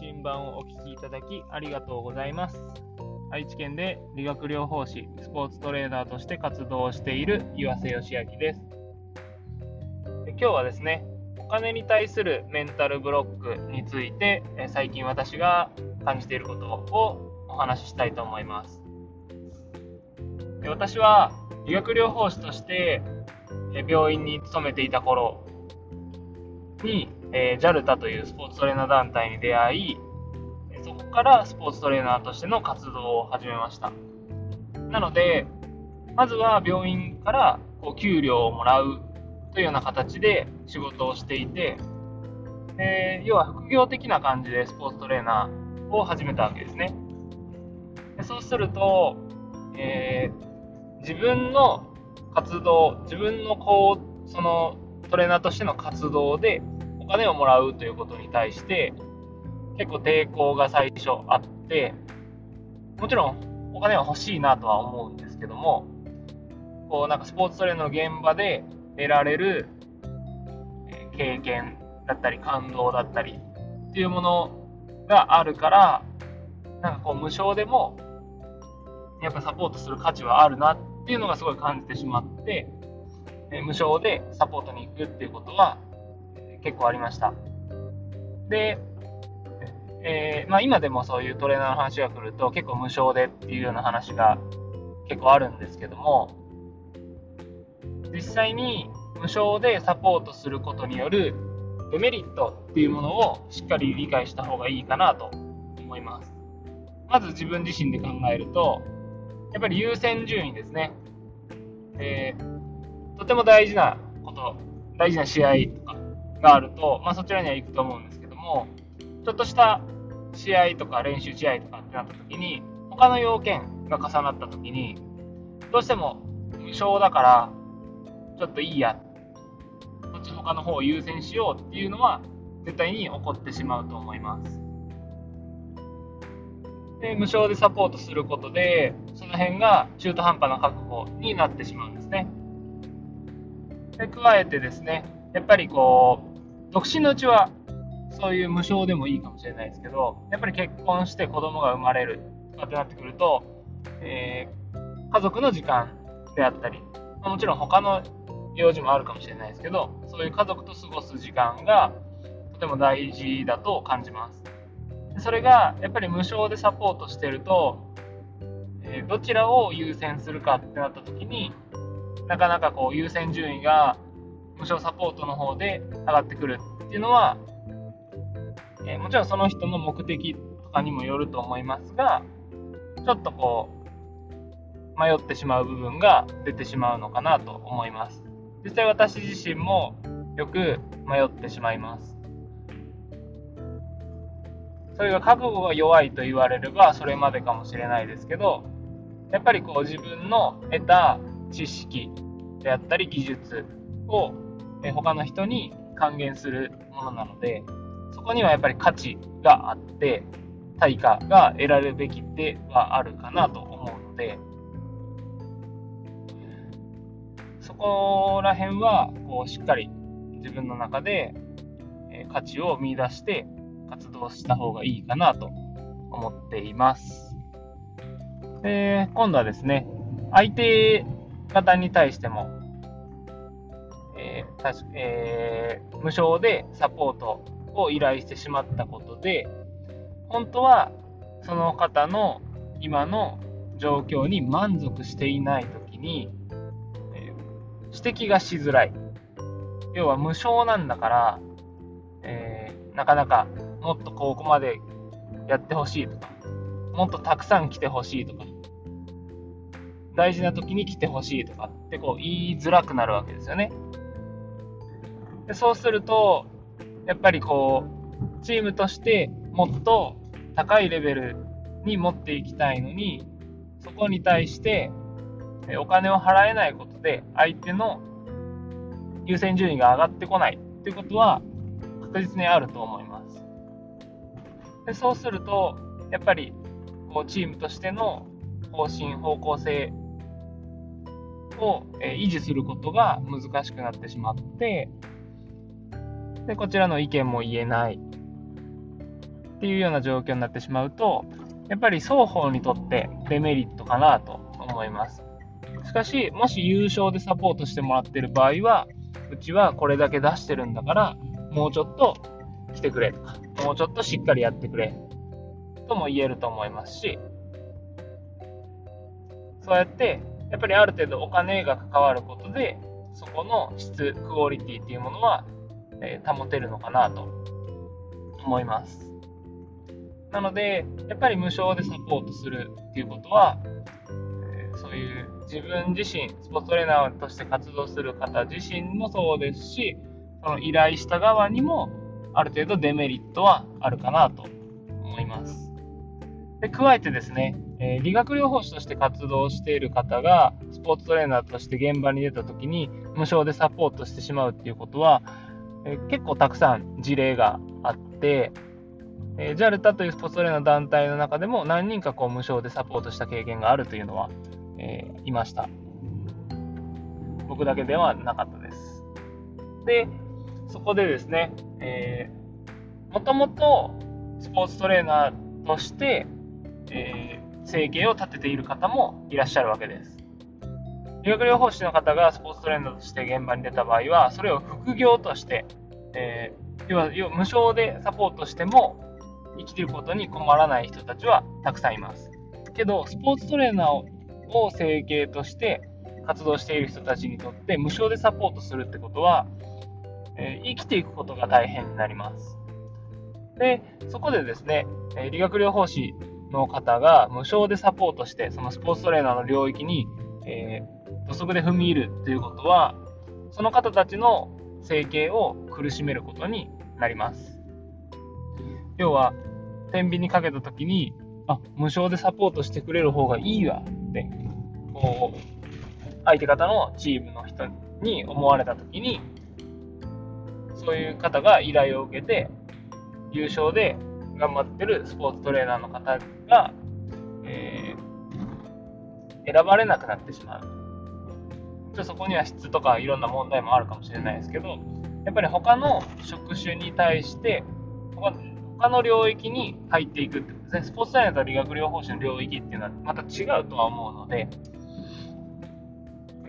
信版をお聞きいただきありがとうございます。愛知県で理学療法士、スポーツトレーナーとして活動している岩瀬義明です。今日はですね、お金に対するメンタルブロックについて、最近私が感じていることをお話ししたいと思います。私は理学療法士として病院に勤めていた頃に、えー、JALTA というスポーツトレーナー団体に出会い、そこからスポーツトレーナーとしての活動を始めました。なので、まずは病院からこう給料をもらうというような形で仕事をしていて、え、要は副業的な感じでスポーツトレーナーを始めたわけですね。でそうすると、えー、自分の活動、自分のこう、そのトレーナーとしての活動で金をもらうということに対して結構抵抗が最初あってもちろんお金は欲しいなとは思うんですけどもこうなんかスポーツトレーナーの現場で得られる経験だったり感動だったりっていうものがあるからなんかこう無償でもやっぱサポートする価値はあるなっていうのがすごい感じてしまって無償でサポートに行くっていうことは結構ありました。で、えー、まあ、今でもそういうトレーナーの話が来ると結構無償でっていうような話が結構あるんですけども実際に無償でサポートすることによるデメリットっていうものをしっかり理解した方がいいかなと思います。まず自分自身で考えるとやっぱり優先順位ですね。えー、とても大事なこと、大事な試合とか、があると、まあ、そちらには行くと思うんですけども、ちょっとした試合とか練習試合とかってなった時に、他の要件が重なった時に、どうしても無償だから、ちょっといいや、こっち他の方を優先しようっていうのは、絶対に起こってしまうと思います。で無償でサポートすることで、その辺が中途半端な確保になってしまうんですね。で加えてですね、やっぱりこう、独身のうちはそういう無償でもいいかもしれないですけど、やっぱり結婚して子供が生まれるとかってなってくると、えー、家族の時間であったり、ま、もちろん他の用事もあるかもしれないですけど、そういう家族と過ごす時間がとても大事だと感じます。それがやっぱり無償でサポートしてると、えー、どちらを優先するかってなった時になかなかこう優先順位が無償サポートの方で上がってくるっていうのは、えー、もちろんその人の目的とかにもよると思いますが、ちょっとこう、迷ってしまう部分が出てしまうのかなと思います。実際私自身もよく迷ってしまいます。それが覚悟が弱いと言われればそれまでかもしれないですけど、やっぱりこう自分の得た知識であったり技術をえ他の人に還元するものなので、そこにはやっぱり価値があって、対価が得られるべきではあるかなと思うので、そこら辺はこうしっかり自分の中で、価値を見出して活動した方がいいかなと思っています。で今度はですね、相手方に対してもえー、無償でサポートを依頼してしまったことで、本当はその方の今の状況に満足していないときに、えー、指摘がしづらい。要は無償なんだから、えー、なかなかもっとここまでやってほしいとか、もっとたくさん来てほしいとか、大事な時に来てほしいとかってこう言いづらくなるわけですよね。でそうすると、やっぱりこう、チームとしてもっと高いレベルに持っていきたいのに、そこに対してお金を払えないことで、相手の優先順位が上がってこないっていうことは確実にあると思います。でそうすると、やっぱりこうチームとしての方針、方向性を維持することが難しくなってしまって、で、こちらの意見も言えない。っていうような状況になってしまうと、やっぱり双方にとってデメリットかなと思います。しかし、もし優勝でサポートしてもらってる場合は、うちはこれだけ出してるんだから、もうちょっと来てくれとか、もうちょっとしっかりやってくれとも言えると思いますし、そうやって、やっぱりある程度お金が関わることで、そこの質、クオリティっていうものは、えー、保てるのかなと思います。なので、やっぱり無償でサポートするっていうことは、えー、そういう自分自身、スポーツトレーナーとして活動する方自身もそうですし、その依頼した側にもある程度デメリットはあるかなと思います。で加えてですね、えー、理学療法士として活動している方がスポーツトレーナーとして現場に出た時に無償でサポートしてしまうっていうことは、え、結構たくさん事例があって、えー、JALTA というスポーツトレーナー団体の中でも何人かこう無償でサポートした経験があるというのは、えいました。僕だけではなかったです。で、そこでですね、えもともとスポーツトレーナーとして、えー、生計を立てている方もいらっしゃるわけです。理学療法士の方がスポーツトレーナーとして現場に出た場合は、それを副業として、えー、要は要無償でサポートしても生きていることに困らない人たちはたくさんいます。けど、スポーツトレーナーを生計として活動している人たちにとって無償でサポートするってことは、えー、生きていくことが大変になります。で、そこでですね、理学療法士の方が無償でサポートして、そのスポーツトレーナーの領域に、えー、土足で踏み入るということは、その方たちの生計を苦しめることになります。要は、天秤にかけたときに、あ、無償でサポートしてくれる方がいいわって、こう、相手方のチームの人に思われたときに、そういう方が依頼を受けて、優勝で頑張ってるスポーツトレーナーの方が、えー、選ばれなくなってしまう。ちょそこには質とかいろんな問題もあるかもしれないですけど、やっぱり他の職種に対して他、の領域に入っていくってことですね。スポーツトレーナーと理学療法士の領域っていうのはまた違うとは思うので、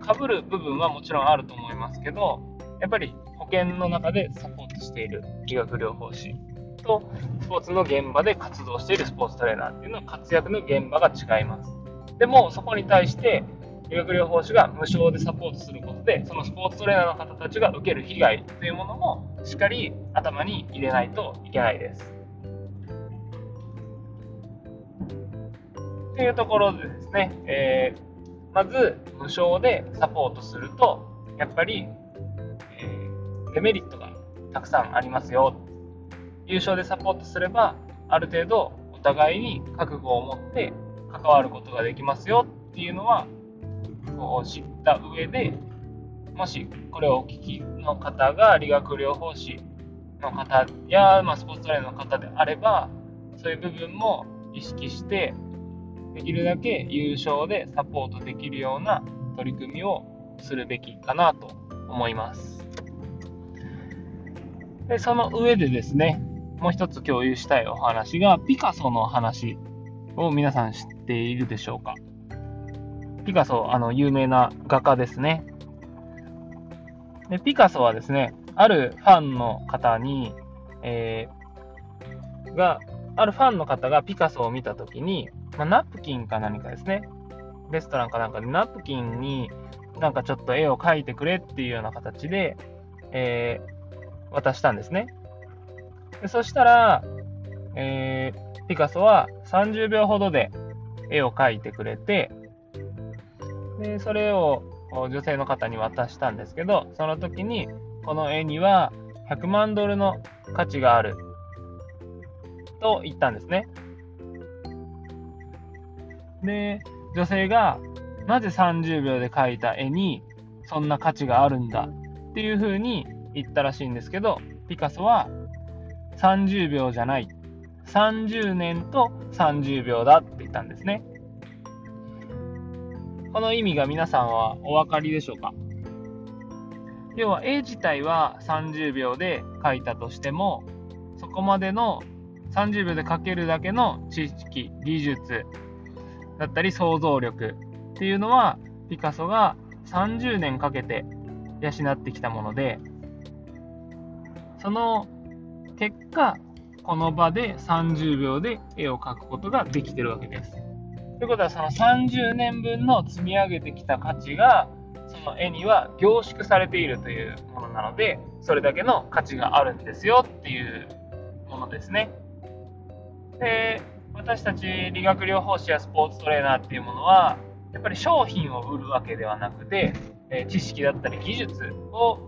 かぶる部分はもちろんあると思いますけど、やっぱり保険の中でサポートしている理学療法士とスポーツの現場で活動しているスポーツトレーナーっていうのは活躍の現場が違います。でも、そこに対して理学療法士が無償でサポートすることで、そのスポーツトレーナーの方たちが受ける被害というものもしっかり頭に入れないといけないです。というところでですね、えー、まず無償でサポートすると、やっぱり、えー、デメリットがたくさんありますよ優勝でサポートすれば、ある程度お互いに覚悟を持って関わることができますよっていうのは、こう知った上で、もしこれをお聞きの方が理学療法士の方や、まあ、スポーツトレーナーの方であれば、そういう部分も意識して、できるだけ優勝でサポートできるような取り組みをするべきかなと思います。でその上でですね、もう一つ共有したいお話が、ピカソの話を皆さん知っているでしょうかピカソ、あの、有名な画家ですね。でピカソはですね、あるファンの方に、えー、が、あるファンの方がピカソを見たときに、まあ、ナプキンか何かですね、レストランかなんかでナプキンになんかちょっと絵を描いてくれっていうような形で、えー、渡したんですね。でそしたら、えー、ピカソは30秒ほどで絵を描いてくれて、でそれを女性の方に渡したんですけど、その時に、この絵には100万ドルの価値があると言ったんですね。で、女性がなぜ30秒で描いた絵にそんな価値があるんだっていうふうに言ったらしいんですけど、ピカソは30秒じゃない。30年と30秒だって言ったんですね。この意味が皆さんはお分かりでしょうか？要は絵自体は30秒で描いたとしても、そこまでの30秒で書けるだけの知識、技術だったり想像力っていうのは、ピカソが30年かけて養ってきたもので、その結果、この場で30秒で絵を描くことができてるわけです。ということは、その30年分の積み上げてきた価値が、その絵には凝縮されているというものなので、それだけの価値があるんですよっていうものですね。で、私たち理学療法士やスポーツトレーナーっていうものは、やっぱり商品を売るわけではなくて、え知識だったり技術を、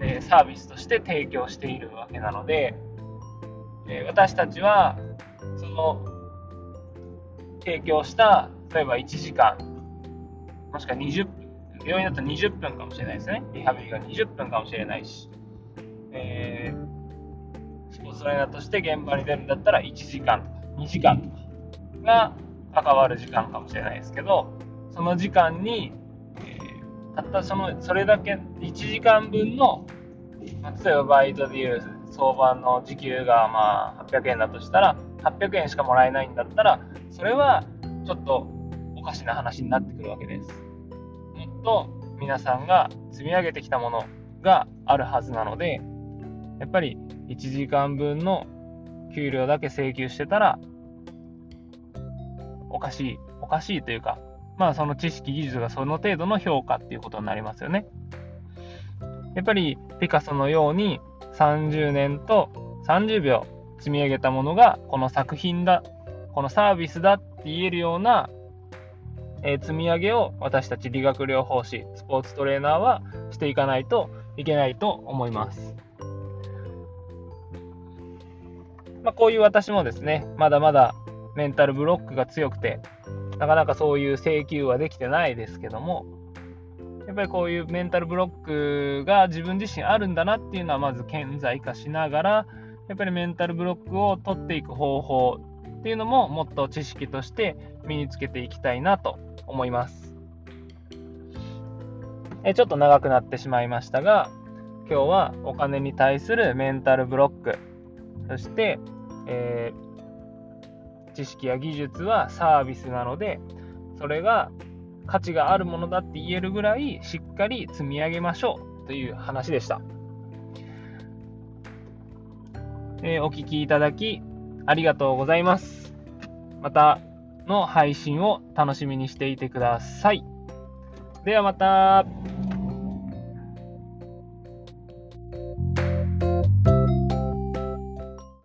えサービスとして提供しているわけなので、え私たちはその提供した例えば1時間もしくは20分病院だと20分かもしれないですね。リハビリが20分かもしれないし、えー、スポーツトレーナーとして現場に出るんだったら1時間とか2時間とかが関わる時間かもしれないですけどその時間に、えー、たったそのそれだけ1時間分の、例えばバイトでいう相場の時給がまあ800円だとしたら800円しかもらえないんだったらそれはちょっとおかしな話になってくるわけです。もっと皆さんが積み上げてきたものがあるはずなのでやっぱり1時間分の給料だけ請求してたらおかしいおかしいというかまあその知識技術がその程度の評価っていうことになりますよね。やっぱりピカソのように30年と30秒積み上げたものがこの作品だ、このサービスだって言えるような、えー、積み上げを私たち理学療法士、スポーツトレーナーはしていかないといけないと思います。まあ、こういう私もですね、まだまだメンタルブロックが強くて、なかなかそういう請求はできてないですけども、やっぱりこういうメンタルブロックが自分自身あるんだなっていうのはまず顕在化しながら、やっぱりメンタルブロックを取っていく方法っていうのももっと知識として身につけていきたいなと思います。えちょっと長くなってしまいましたが、今日はお金に対するメンタルブロック、そして、えー、知識や技術はサービスなので、それが価値があるものだって言えるぐらいしっかり積み上げましょうという話でした。えー、お聴きいただきありがとうございます。またの配信を楽しみにしていてください。ではまた。